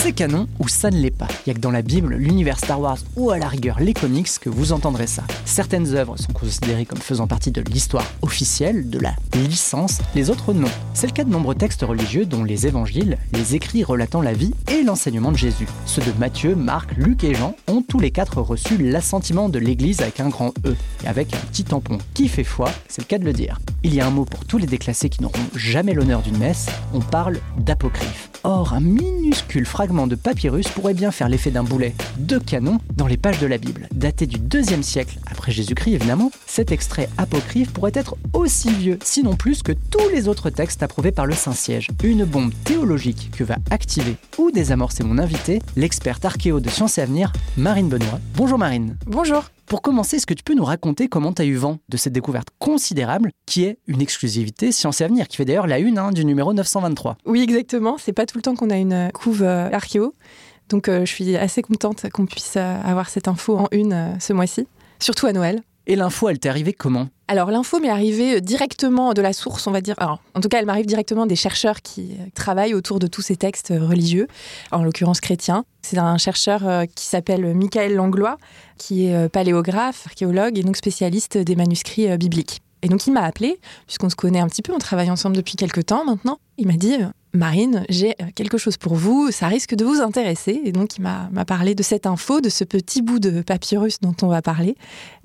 C'est canon ou ça ne l'est pas. Il n'y a que dans la Bible, l'univers Star Wars ou à la rigueur les comics que vous entendrez ça. Certaines œuvres sont considérées comme faisant partie de l'histoire officielle, de la licence, les autres non. C'est le cas de nombreux textes religieux dont les évangiles, les écrits relatant la vie et l'enseignement de Jésus. Ceux de Matthieu, Marc, Luc et Jean ont tous les quatre reçu l'assentiment de l'Église avec un grand E et avec un petit tampon qui fait foi, c'est le cas de le dire. Il y a un mot pour tous les déclassés qui n'auront jamais l'honneur d'une messe, on parle d'apocryphe. Or, un minuscule fragment de papyrus pourrait bien faire l'effet d'un boulet de canon dans les pages de la Bible. Daté du 2 siècle après Jésus-Christ évidemment, cet extrait apocryphe pourrait être aussi vieux, sinon plus que tous les autres textes approuvés par le Saint-Siège. Une bombe théologique que va activer ou désamorcer mon invité, l'experte archéo de Sciences et Avenir, Marine Benoît. Bonjour Marine. Bonjour. Pour commencer, est-ce que tu peux nous raconter comment tu as eu vent de cette découverte considérable qui est une exclusivité Sciences et Avenir, qui fait d'ailleurs la une hein, du numéro 923 Oui, exactement. C'est pas tout le temps qu'on a une euh, couve euh, archéo. Donc euh, je suis assez contente qu'on puisse euh, avoir cette info en une ce mois-ci, surtout à Noël. Et l'info, elle t'est arrivée comment? Alors l'info m'est arrivée euh, directement de la source, on va dire. Alors, en tout cas, elle m'arrive directement des chercheurs qui euh, travaillent autour de tous ces textes euh, religieux, en l'occurrence chrétiens. C'est un chercheur qui s'appelle Michael Langlois, qui est paléographe, archéologue et donc spécialiste des manuscrits bibliques. Et donc il m'a appelé, puisqu'on se connaît un petit peu, on travaille ensemble depuis quelques temps maintenant. Il m'a dit Marine, j'ai euh, quelque chose pour vous, ça risque de vous intéresser. Et donc il m'a parlé de cette info, de ce petit bout de papyrus dont on va parler.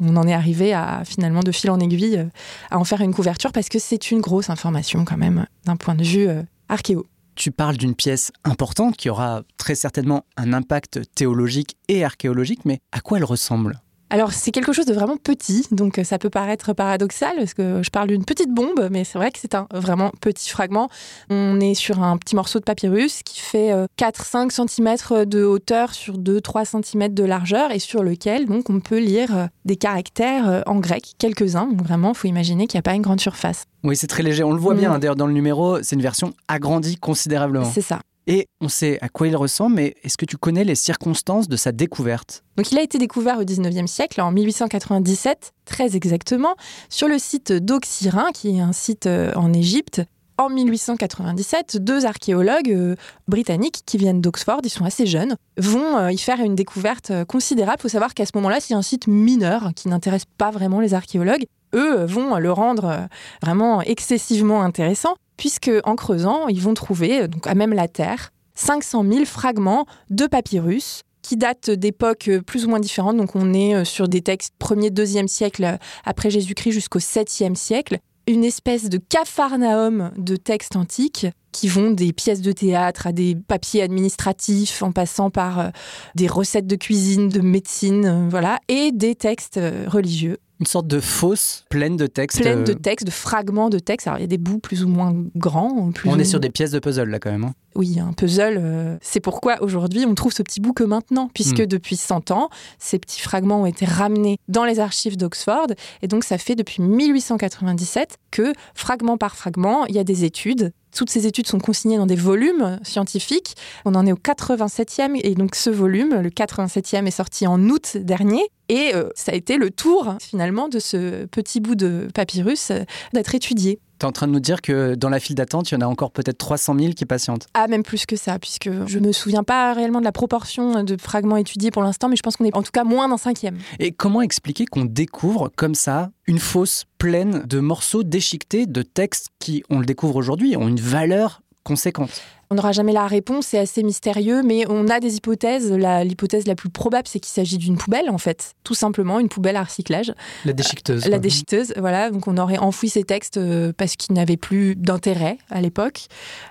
On en est arrivé à finalement de fil en aiguille euh, à en faire une couverture parce que c'est une grosse information quand même d'un point de vue euh, archéo. Tu parles d'une pièce importante qui aura très certainement un impact théologique et archéologique, mais à quoi elle ressemble? Alors c'est quelque chose de vraiment petit, donc euh, ça peut paraître paradoxal parce que je parle d'une petite bombe, mais c'est vrai que c'est un vraiment petit fragment. On est sur un petit morceau de papyrus qui fait euh, 4-5 cm de hauteur sur 2-3 cm de largeur et sur lequel donc on peut lire euh, des caractères euh, en grec, quelques-uns. Donc vraiment, il faut imaginer qu'il n'y a pas une grande surface. Oui, c'est très léger, on le voit Mm. bien. hein. D'ailleurs, dans le numéro, c'est une version agrandie considérablement. C'est ça. Et on sait à quoi il ressemble, mais est-ce que tu connais les circonstances de sa découverte? Donc il a été découvert au 19e siècle, en 1897, très exactement, sur le site d'Oxyrin, qui est un site euh, en Égypte. En 1897, deux archéologues euh, britanniques qui viennent d'Oxford, ils sont assez jeunes, vont euh, y faire une découverte considérable. Il faut savoir qu'à ce moment-là, c'est un site mineur qui n'intéresse pas vraiment les archéologues. Eux vont le rendre vraiment excessivement intéressant, puisque en creusant, ils vont trouver, à même la Terre, 500 000 fragments de papyrus qui datent d'époques euh, plus ou moins différentes. Donc on est euh, sur des textes 1er, 2e siècle euh, après Jésus-Christ jusqu'au 7e siècle. Une espèce de capharnaüm de textes antiques qui vont des pièces de théâtre à des papiers administratifs en passant par des recettes de cuisine, de médecine, voilà, et des textes religieux Une sorte de fosse pleine de textes. pleine de euh, textes, de fragments de textes. Alors, il y a des bouts plus ou moins grands. Plus On ou est sur des pièces de puzzle là quand même. hein. Oui, un puzzle. euh, C'est pourquoi aujourd'hui, on trouve ce petit bout que maintenant, puisque Mm. depuis 100 ans, ces petits fragments ont été ramenés dans les archives d'Oxford. Et donc, ça fait depuis 1897 que, fragment par fragment, il y a des études. Toutes ces études sont consignées dans des volumes scientifiques. On en est au 87e. Et donc, ce volume, le 87e, est sorti en août dernier. Et euh, ça a été le tour, finalement, de ce petit bout de papyrus euh, d'être étudié. T'es en train de nous dire que dans la file d'attente, il y en a encore peut-être 300 000 qui patientent. Ah, même plus que ça, puisque je me souviens pas réellement de la proportion de fragments étudiés pour l'instant, mais je pense qu'on est en tout cas moins d'un cinquième. Et comment expliquer qu'on découvre comme ça une fosse pleine de morceaux déchiquetés de textes qui, on le découvre aujourd'hui, ont une valeur conséquente? On n'aura jamais la réponse, c'est assez mystérieux, mais on a des hypothèses. L'hypothèse la, plus probable, c'est qu'il s'agit d'une poubelle, en fait. Tout simplement, une poubelle à recyclage. La déchiqueteuse. la déchiqueteuse, voilà. Donc on aurait enfoui ces textes euh, parce qu'ils n'avaient plus d'intérêt à l'époque.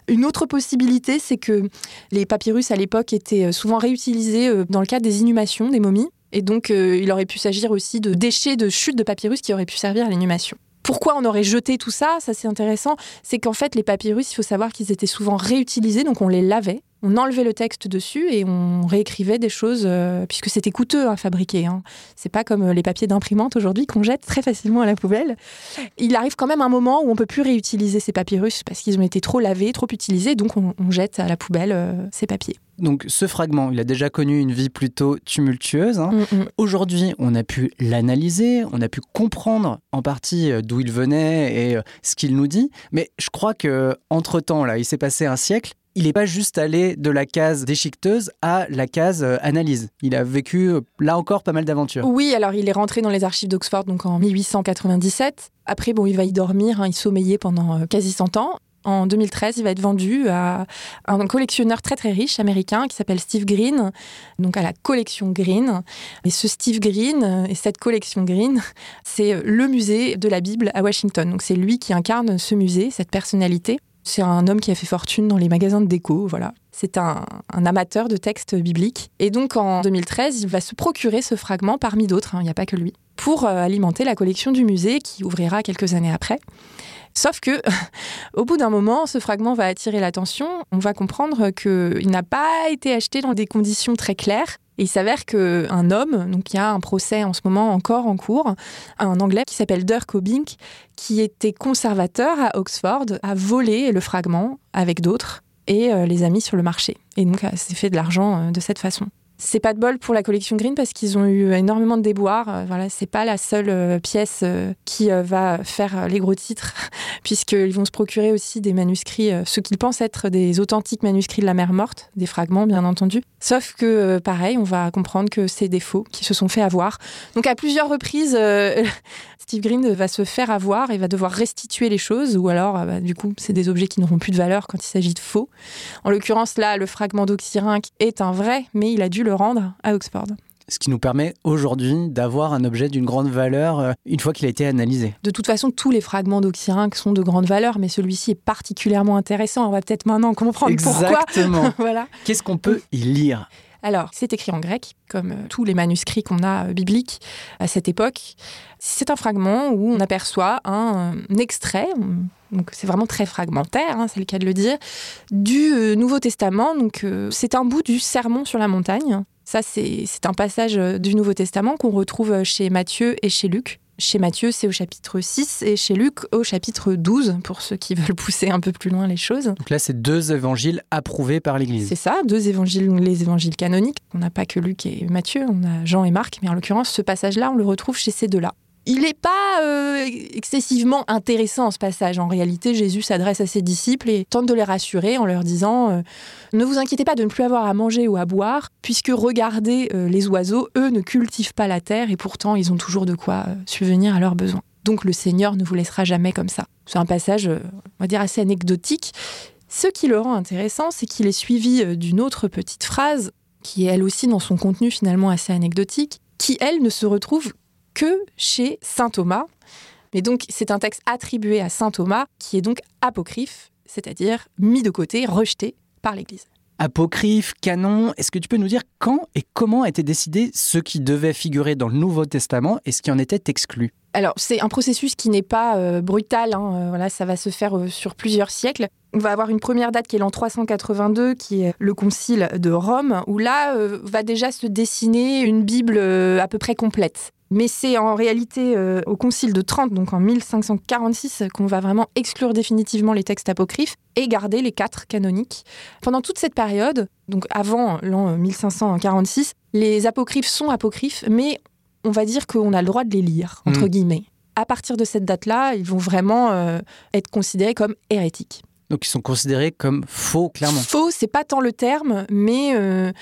Une autre possibilité, c'est que les papyrus à l'époque étaient euh, souvent réutilisés euh, dans le cadre des inhumations des momies. Et donc, il aurait pu s'agir aussi de déchets de chutes de papyrus qui auraient pu servir à l'inhumation. Pourquoi on aurait jeté tout ça Ça, c'est intéressant. C'est qu'en fait, les papyrus, il faut savoir qu'ils étaient souvent réutilisés, donc on les lavait on enlevait le texte dessus et on réécrivait des choses, euh, puisque c'était coûteux à fabriquer. Hein. C'est pas comme euh, les papiers d'imprimante aujourd'hui qu'on jette très facilement à la poubelle. Il arrive quand même un moment où on peut plus réutiliser ces papyrus parce qu'ils ont été trop lavés, trop utilisés, donc on, jette à la poubelle euh, ces papiers. Donc ce fragment, il a déjà connu une vie plutôt tumultueuse. Hein. Mm, mm. Aujourd'hui, on a pu l'analyser, on a pu comprendre en partie d'où il venait et ce qu'il nous dit. Mais je crois que entre temps, là, il s'est passé un siècle il n'est pas juste allé de la case déchiqueteuse à la case euh, analyse. Il a vécu, euh, là encore, pas mal d'aventures. Oui, alors il est rentré dans les archives d'Oxford donc en 1897. Après, bon, il va y dormir, hein, il sommeillait pendant euh, quasi 100 ans. En 2013, il va être vendu à un collectionneur très très riche américain qui s'appelle Steve Green, donc à la collection Green. Et ce Steve Green et cette collection Green, c'est le musée de la Bible à Washington. Donc c'est lui qui incarne ce musée, cette personnalité. C'est un homme qui a fait fortune dans les magasins de déco, voilà. C'est un, amateur de textes bibliques. Et donc en 2013, il va se procurer ce fragment parmi d'autres, hein, il n'y a pas que lui, pour euh, alimenter la collection du musée qui ouvrira quelques années après. Sauf que, au bout d'un moment, ce fragment va attirer l'attention. On va comprendre qu'il n'a pas été acheté dans des conditions très claires. Et il s'avère qu'un homme, donc il y a un procès en ce moment encore en cours, un Anglais qui s'appelle Dirk Obink, qui était conservateur à Oxford, a volé le fragment avec d'autres et euh, les a mis sur le marché. Et donc, s'est fait de l'argent euh, de cette façon. C'est pas de bol pour la collection Green parce qu'ils ont eu énormément de déboires. Euh, voilà, c'est pas la seule euh, pièce euh, qui va faire les gros titres, puisqu'ils vont se procurer aussi des manuscrits, ce qu'ils pensent être des authentiques manuscrits de la mer morte, des fragments bien entendu. Sauf que, pareil, on va comprendre que c'est des faux qui se sont fait avoir. Donc à plusieurs reprises, Steve Green va se faire avoir et va devoir restituer les choses, ou alors, bah, du coup, c'est des objets qui n'auront plus de valeur quand il s'agit de faux. En l'occurrence, là, le fragment d'Oxyrhynque est un vrai, mais il a dû le rendre à Oxford. Ce qui nous permet aujourd'hui d'avoir un objet d'une grande valeur euh, une fois qu'il a été analysé. De toute façon, tous les fragments d'Oxyrhynque sont de grande valeur, mais celui-ci est particulièrement intéressant. On va peut-être maintenant comprendre Exactement. pourquoi. voilà. Qu'est-ce qu'on peut y lire? Alors, c'est écrit en grec, comme euh, tous les manuscrits qu'on a euh, bibliques à cette époque. C'est un fragment où on aperçoit un, extrait, donc c'est vraiment très fragmentaire, hein, c'est le cas de le dire, du Nouveau Testament. Donc, c'est un bout du Sermon sur la montagne ça, c'est un passage euh, du Nouveau Testament qu'on retrouve euh, chez Matthieu et chez Luc. Chez Matthieu, c'est au chapitre 6 et chez Luc, au chapitre 12, pour ceux qui veulent pousser un peu plus loin les choses. Donc là, c'est deux évangiles approuvés par l'Église. C'est ça, deux évangiles, les évangiles canoniques. On n'a pas que Luc et Matthieu, on a Jean et Marc, mais en l'occurrence, ce passage-là, on le retrouve chez ces deux-là. Il n'est pas euh, excessivement intéressant ce passage. En réalité, Jésus s'adresse à ses disciples et tente de les rassurer en leur disant euh, Ne vous inquiétez pas de ne plus avoir à manger ou à boire, puisque regardez euh, les oiseaux, eux ne cultivent pas la terre et pourtant ils ont toujours de quoi subvenir à leurs besoins. Donc le Seigneur ne vous laissera jamais comme ça. C'est un passage, on va dire, assez anecdotique. Ce qui le rend intéressant, c'est qu'il est suivi d'une autre petite phrase, qui est elle aussi dans son contenu finalement assez anecdotique, qui elle ne se retrouve que chez saint Thomas. Mais donc, c'est un texte attribué à saint Thomas qui est donc apocryphe, c'est-à-dire mis de côté, rejeté par l'Église. Apocryphe, canon, est-ce que tu peux nous dire quand et comment a été décidé ce qui devait figurer dans le Nouveau Testament et ce qui en était exclu? Alors, c'est un processus qui n'est pas euh, brutal. Hein, euh, voilà, ça va se faire euh, sur plusieurs siècles. On va avoir une première date qui est l'an 382, qui est le concile de Rome, où là va déjà se dessiner une Bible à peu près complète. Mais c'est en réalité euh, au Concile de Trente, donc en 1546, qu'on va vraiment exclure définitivement les textes apocryphes et garder les quatre canoniques. Pendant toute cette période, donc avant l'an 1546, les apocryphes sont apocryphes, mais on va dire qu'on a le droit de les lire, entre mm. guillemets. À partir de cette date-là, ils vont vraiment euh, être considérés comme hérétiques. Donc ils sont considérés comme faux, clairement. Faux, c'est pas tant le terme, mais... Euh,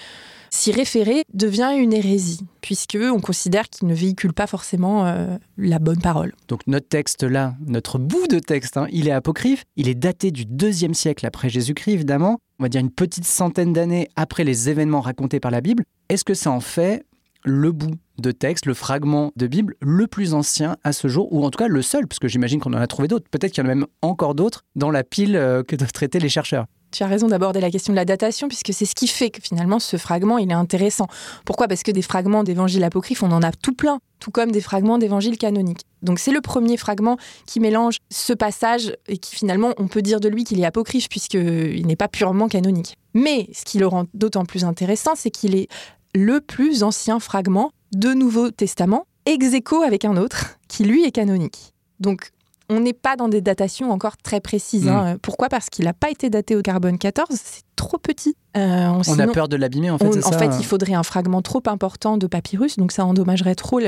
s'y référer devient une hérésie, puisque on considère qu'il ne véhicule pas forcément euh, la bonne parole. Donc notre texte là, notre bout de texte, hein, il est apocryphe, il est daté du deuxième siècle après Jésus-Christ évidemment, on va dire une petite centaine d'années après les événements racontés par la Bible. Est-ce que ça en fait le bout de texte, le fragment de Bible le plus ancien à ce jour, ou en tout cas le seul, parce que j'imagine qu'on en a trouvé d'autres. Peut-être qu'il y en a même encore d'autres dans la pile euh, que doivent traiter les chercheurs. Tu as raison d'aborder la question de la datation, puisque c'est ce qui fait que finalement ce fragment, il est intéressant. Pourquoi? Parce que des fragments d'évangiles apocryphes, on en a tout plein, tout comme des fragments d'évangiles canoniques. Donc c'est le premier fragment qui mélange ce passage et qui finalement, on peut dire de lui qu'il est apocryphe, puisqu'il n'est pas purement canonique. Mais ce qui le rend d'autant plus intéressant, c'est qu'il est le plus ancien fragment de Nouveau Testament, ex aequo avec un autre, qui lui est canonique. Donc on n'est pas dans des datations encore très précises. Hein. Mm. Pourquoi? Parce qu'il n'a pas été daté au carbone 14, c'est trop petit. Euh, on, a peur de l'abîmer en fait. en fait, il faudrait un fragment trop important de papyrus, donc ça endommagerait trop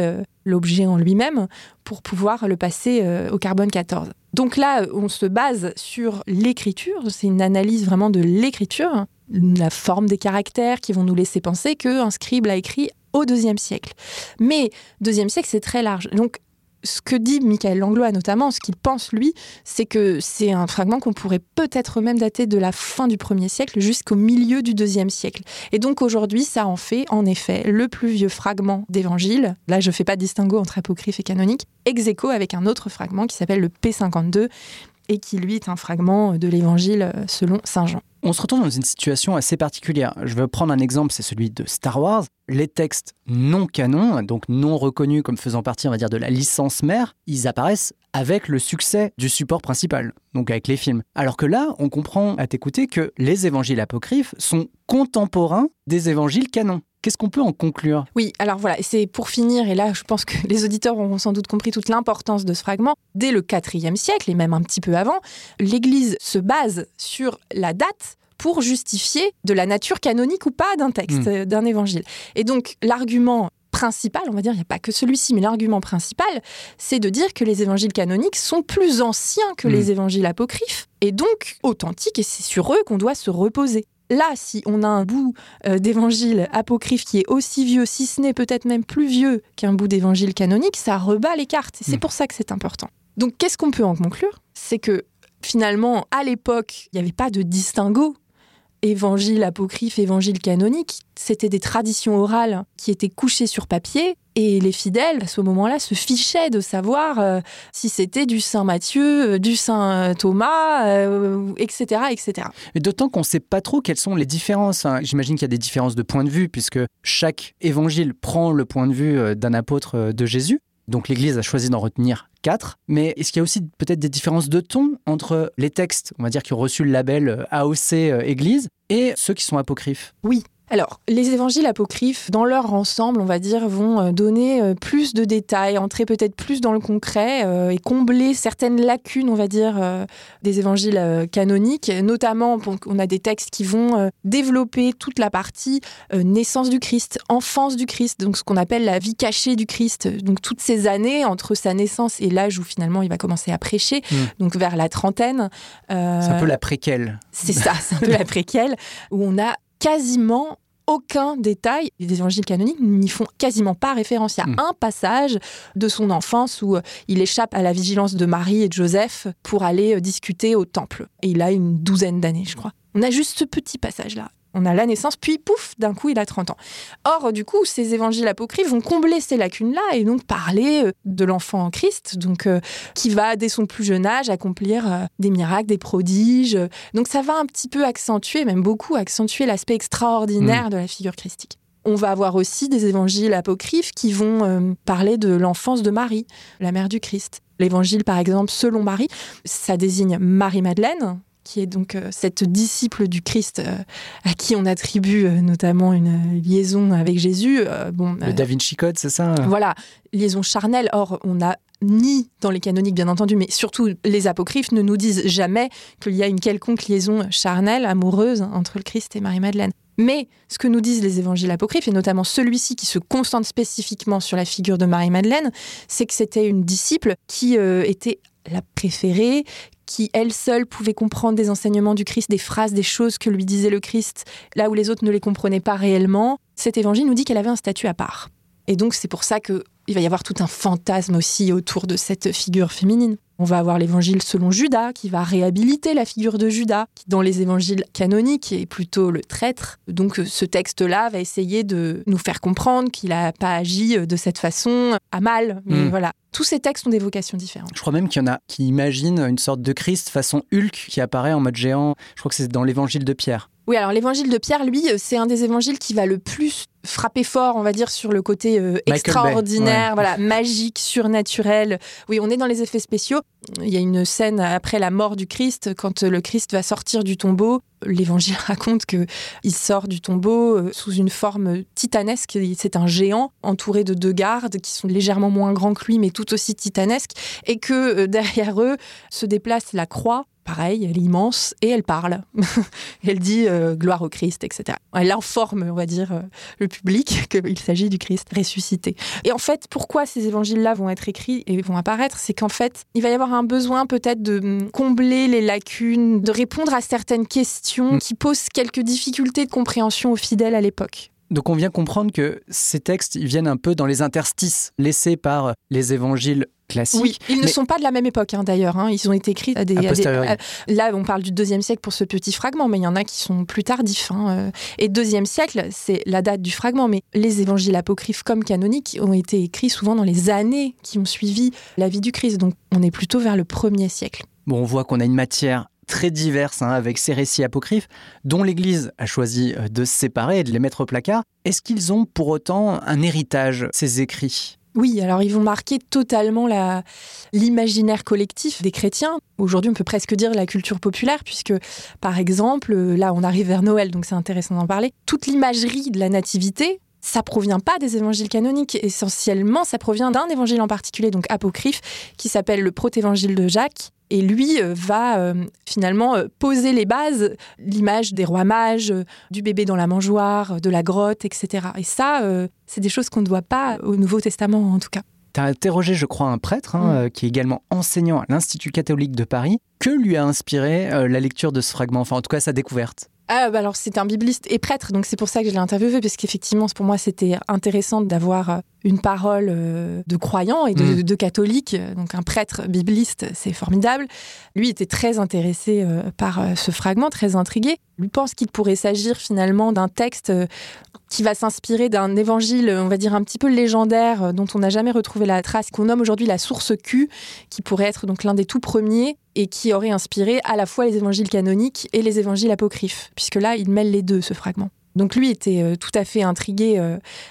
l'objet en lui-même pour pouvoir le passer euh, au carbone 14. Donc là, on se base sur l'écriture, c'est une analyse vraiment de l'écriture, la forme des caractères qui vont nous laisser penser qu'un scribe l'a écrit au deuxième siècle. Mais deuxième siècle, c'est très large. Donc ce que dit Michael Langlois notamment, ce qu'il pense lui, c'est que c'est un fragment qu'on pourrait peut-être même dater de la fin du premier siècle jusqu'au milieu du deuxième siècle. Et donc aujourd'hui, ça en fait en effet le plus vieux fragment d'évangile. Là, je ne fais pas de distinguo entre apocryphe et canonique, ex aequo avec un autre fragment qui s'appelle le P52 et qui lui est un fragment de l'évangile selon Saint Jean. On se retrouve dans une situation assez particulière. Je veux prendre un exemple, c'est celui de Star Wars. Les textes non canons, donc non reconnus comme faisant partie, on va dire, de la licence mère, ils apparaissent avec le succès du support principal, donc avec les films. Alors que là, on comprend à t'écouter que les évangiles apocryphes sont contemporains des évangiles canons. Qu'est-ce qu'on peut en conclure? Oui, alors voilà, c'est pour finir, et là je pense que les auditeurs auront sans doute compris toute l'importance de ce fragment. Dès le IVe siècle, et même un petit peu avant, l'Église se base sur la date pour justifier de la nature canonique ou pas d'un texte, hmm. d'un évangile. Et donc l'argument principal, on va dire, il n'y a pas que celui-ci, mais l'argument principal, c'est de dire que les évangiles canoniques sont plus anciens que les hmm. évangiles apocryphes, et donc authentiques, et c'est sur eux qu'on doit se reposer. Là, si on a un bout euh, d'évangile apocryphe qui est aussi vieux, si ce n'est peut-être même plus vieux qu'un bout d'évangile canonique, ça rebat les cartes. Et c'est hmm. pour ça que c'est important. Donc, qu'est-ce qu'on peut en conclure? C'est que finalement, à l'époque, il n'y avait pas de distinguo évangile apocryphe, évangile canonique. C'était des traditions orales qui étaient couchées sur papier et les fidèles, à ce moment-là, se fichaient de savoir euh, si c'était du Saint Matthieu, euh, du Saint Thomas, etc., euh, etc. Et d'autant qu'on ne sait pas trop quelles sont les différences. Hein. J'imagine qu'il y a des différences de point de vue, puisque chaque évangile prend le point de vue d'un apôtre de Jésus. Donc l'Église a choisi d'en retenir quatre. Mais est-ce qu'il y a aussi peut-être des différences de ton entre les textes, on va dire, qui ont reçu le label AOC Église, et ceux qui sont apocryphes? Oui, alors, les évangiles apocryphes, dans leur ensemble, on va dire, vont euh, donner euh, plus de détails, entrer peut-être plus dans le concret euh, et combler certaines lacunes, on va dire, des évangiles canoniques. Notamment, on a des textes qui vont développer toute la partie naissance du Christ, enfance du Christ, donc ce qu'on appelle la vie cachée du Christ. Donc, toutes ces années entre sa naissance et l'âge où finalement il va commencer à prêcher, hmm. donc vers la trentaine. c'est un peu la préquelle. C'est ça, c'est un peu la préquelle, où on a quasiment aucun détail. Les évangiles canoniques n'y font quasiment pas référence. Il y a hmm. un passage de son enfance où euh, il échappe à la vigilance de Marie et de Joseph pour aller euh, discuter au temple. Et il a une douzaine d'années, je crois. On a juste ce petit passage-là on a la naissance, puis pouf, d'un coup, il a 30 ans. Or, du coup, ces évangiles apocryphes vont combler ces lacunes-là et donc parler euh, de l'enfant en Christ, donc euh, qui va, dès son plus jeune âge, accomplir euh, des miracles, des prodiges. Donc, ça va un petit peu accentuer, même beaucoup accentuer l'aspect extraordinaire mm. de la figure christique. On va avoir aussi des évangiles apocryphes qui vont parler de l'enfance de Marie, la mère du Christ. L'évangile, par exemple, selon Marie, ça désigne Marie-Madeleine, qui est donc euh, cette disciple du Christ euh, à qui on attribue euh, notamment une liaison avec Jésus. bon, le Da Vinci Code, c'est ça Voilà, liaison charnelle. Or, on a ni dans les canoniques bien entendu, mais surtout les apocryphes ne nous disent jamais qu'il y a une quelconque liaison charnelle, amoureuse entre le Christ et Marie-Madeleine. Mais ce que nous disent les évangiles apocryphes, et notamment celui-ci qui se concentre spécifiquement sur la figure de Marie-Madeleine, c'est que c'était une disciple qui était la préférée, qui elle seule pouvait comprendre des enseignements du Christ, des phrases, des choses que lui disait le Christ, là où les autres ne les comprenaient pas réellement, cet évangile nous dit qu'elle avait un statut à part. Et donc c'est pour ça que il va y avoir tout un fantasme aussi autour de cette figure féminine. On va avoir l'évangile selon Judas, qui va réhabiliter la figure de Judas, qui dans les évangiles canoniques est plutôt le traître. Donc ce texte-là va essayer de nous faire comprendre qu'il n'a pas agi de cette façon à mal. Mais Mm. voilà, tous ces textes ont des vocations différentes. Je crois même qu'il y en a qui imaginent une sorte de Christ façon Hulk qui apparaît en mode géant. Je crois que c'est dans l'évangile de Pierre. Oui, alors l'évangile de Pierre, lui, euh, c'est un des évangiles qui va le plus frapper fort, on va dire, sur le côté euh, Bay, extraordinaire, ouais. voilà, magique, surnaturel. Oui, on est dans les effets spéciaux. Il y a une scène après la mort du Christ, quand euh, le Christ va sortir du tombeau. L'évangile raconte que il sort du tombeau euh, sous une forme titanesque. C'est un géant entouré de deux gardes qui sont légèrement moins grands que lui, mais tout aussi titanesques, et que derrière eux se déplace la croix. Pareil, elle est immense et elle parle. elle dit euh, gloire au Christ, etc. Elle informe, on va dire, euh, le public qu'il s'agit du Christ ressuscité. Et en fait, pourquoi ces évangiles-là vont être écrits et vont apparaître C'est qu'en fait, il va y avoir un besoin peut-être de hum, combler les lacunes, de répondre à certaines questions Mm. qui posent quelques difficultés de compréhension aux fidèles à l'époque. Donc on vient comprendre que ces textes ils viennent un peu dans les interstices laissés par les évangiles Oui, ils ne mais- sont pas de la même époque hein, d'ailleurs. hein. Ils ont été écrits à des. À à- là, on parle du deuxième siècle pour ce petit fragment, mais il y en a qui sont plus tardifs. hein, euh. Et deuxième siècle, c'est la date du fragment, mais les évangiles apocryphes comme canoniques ont été écrits souvent dans les années qui ont suivi la vie du Christ. Donc, on est plutôt vers le premier siècle. Bon, on voit qu'on a une matière très diverse hein, avec ces récits apocryphes dont l'Église a choisi euh, de se séparer et de les mettre au placard. Est-ce qu'ils ont pour autant un héritage, ces écrits? Oui, alors ils vont marquer totalement l'imaginaire collectif des chrétiens. Aujourd'hui, on peut presque dire la culture populaire, puisque, par exemple, euh, là, on arrive vers Noël, donc c'est intéressant d'en parler. Toute l'imagerie de la nativité, ça provient pas des évangiles canoniques. Essentiellement, ça provient d'un évangile en particulier, donc apocryphe, qui s'appelle le protévangile de Jacques. Et lui euh, va euh, finalement euh, poser les bases, l'image des rois mages, du bébé dans la mangeoire, de la grotte, etc. Et ça, euh, c'est des choses qu'on ne doit pas au Nouveau Testament, en tout cas. Tu as interrogé, je crois, un prêtre hein, Mm. qui est également enseignant à l'Institut catholique de Paris. Que lui a inspiré euh, la lecture de ce fragment, enfin en tout cas sa découverte Ah, bah alors c'était un bibliste et prêtre, donc c'est pour ça que je l'ai interviewé, parce qu'effectivement, pour moi, c'était intéressant d'avoir euh, une parole euh, de croyant et de, Mm. de catholique. Donc un prêtre bibliste, c'est formidable. Lui était très intéressé euh, par euh, ce fragment, très intrigué. Lui pense qu'il pourrait s'agir finalement d'un texte qui va s'inspirer d'un évangile, on va dire un petit peu légendaire, dont on n'a jamais retrouvé la trace, qu'on nomme aujourd'hui la source Q, qui pourrait être donc l'un des tout premiers et qui aurait inspiré à la fois les évangiles canoniques et les évangiles apocryphes, puisque là, il mêle les deux, ce fragment. Donc lui était tout à fait intrigué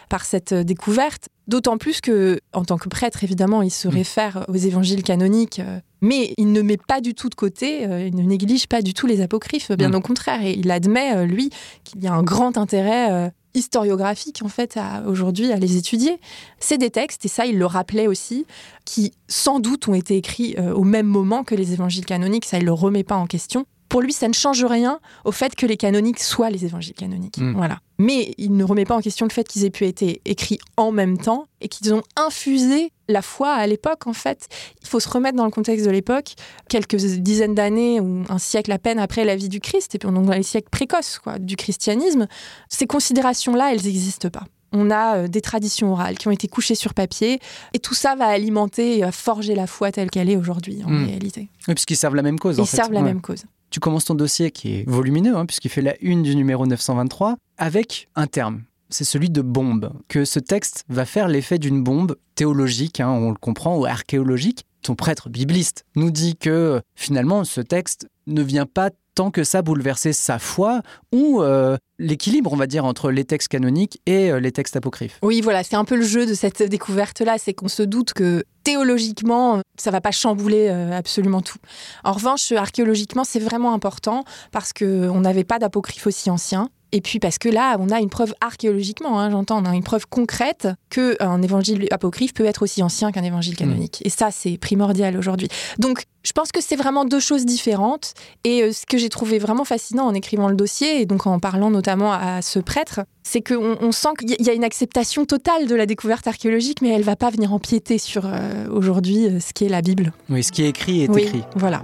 par cette découverte, d'autant plus que, en tant que prêtre, évidemment, il se Mm. réfère aux évangiles canoniques, euh, mais il ne met pas du tout de côté, euh, il ne néglige pas du tout les apocryphes, bien Mm. au contraire, et il admet, euh, lui, qu'il y a un grand intérêt historiographique, en fait, aujourd'hui, à les étudier. C'est des textes, et ça, il le rappelait aussi, qui sans doute ont été écrits euh, au même moment que les évangiles canoniques, ça, il le remet pas en question. Pour lui, ça ne change rien au fait que les canoniques soient les évangiles canoniques. Mm. Voilà. Mais il ne remet pas en question le fait qu'ils aient pu être écrits en même temps et qu'ils ont infusé la foi à l'époque, en fait. Il faut se remettre dans le contexte de l'époque, quelques dizaines d'années ou un siècle à peine après la vie du Christ, et puis donc dans les siècles précoces quoi, du christianisme. Ces considérations-là, elles n'existent pas. On a euh, des traditions orales qui ont été couchées sur papier, et tout ça va alimenter et va forger la foi telle qu'elle est aujourd'hui, en Mm. réalité. Oui, puisqu'ils servent la même cause. en Ils fait. servent la Ouais. même cause. Tu commences ton dossier qui est volumineux, hein, puisqu'il fait la une du numéro 923, avec un terme. C'est celui de bombe. Que ce texte va faire l'effet d'une bombe théologique, hein, on le comprend, ou archéologique. Ton prêtre bibliste nous dit que finalement ce texte ne vient pas tant que ça bouleverser sa foi ou euh, l'équilibre, on va dire, entre les textes canoniques et euh, les textes apocryphes. Oui, voilà, c'est un peu le jeu de cette découverte-là, c'est qu'on se doute que théologiquement, ça va pas chambouler euh, absolument tout. En revanche, archéologiquement, c'est vraiment important parce qu'on n'avait pas d'apocryphe aussi ancien. Et puis parce que là, on a une preuve archéologiquement, hein, j'entends, on a une preuve concrète qu'un évangile apocryphe peut être aussi ancien qu'un évangile canonique. Et ça, c'est primordial aujourd'hui. Donc, je pense que c'est vraiment deux choses différentes. Et euh, ce que j'ai trouvé vraiment fascinant en écrivant le dossier, et donc en parlant notamment à ce prêtre, c'est qu'on on sent qu'il y a une acceptation totale de la découverte archéologique, mais elle va pas venir empiéter sur euh, aujourd'hui euh, ce qui est la Bible. Oui, ce qui est écrit est Oui, écrit. Voilà.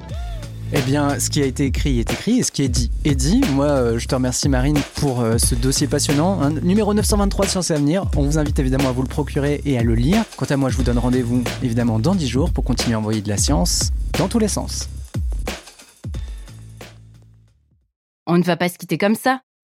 Eh bien, ce qui a été écrit est écrit et ce qui est dit est dit. Moi, euh, je te remercie Marine pour euh, ce dossier passionnant. Numéro 923 de Sciences et Avenir. On vous invite évidemment à vous le procurer et à le lire. Quant à moi, je vous donne rendez-vous évidemment dans 10 jours pour continuer à envoyer de la science dans tous les sens. On ne va pas se quitter comme ça.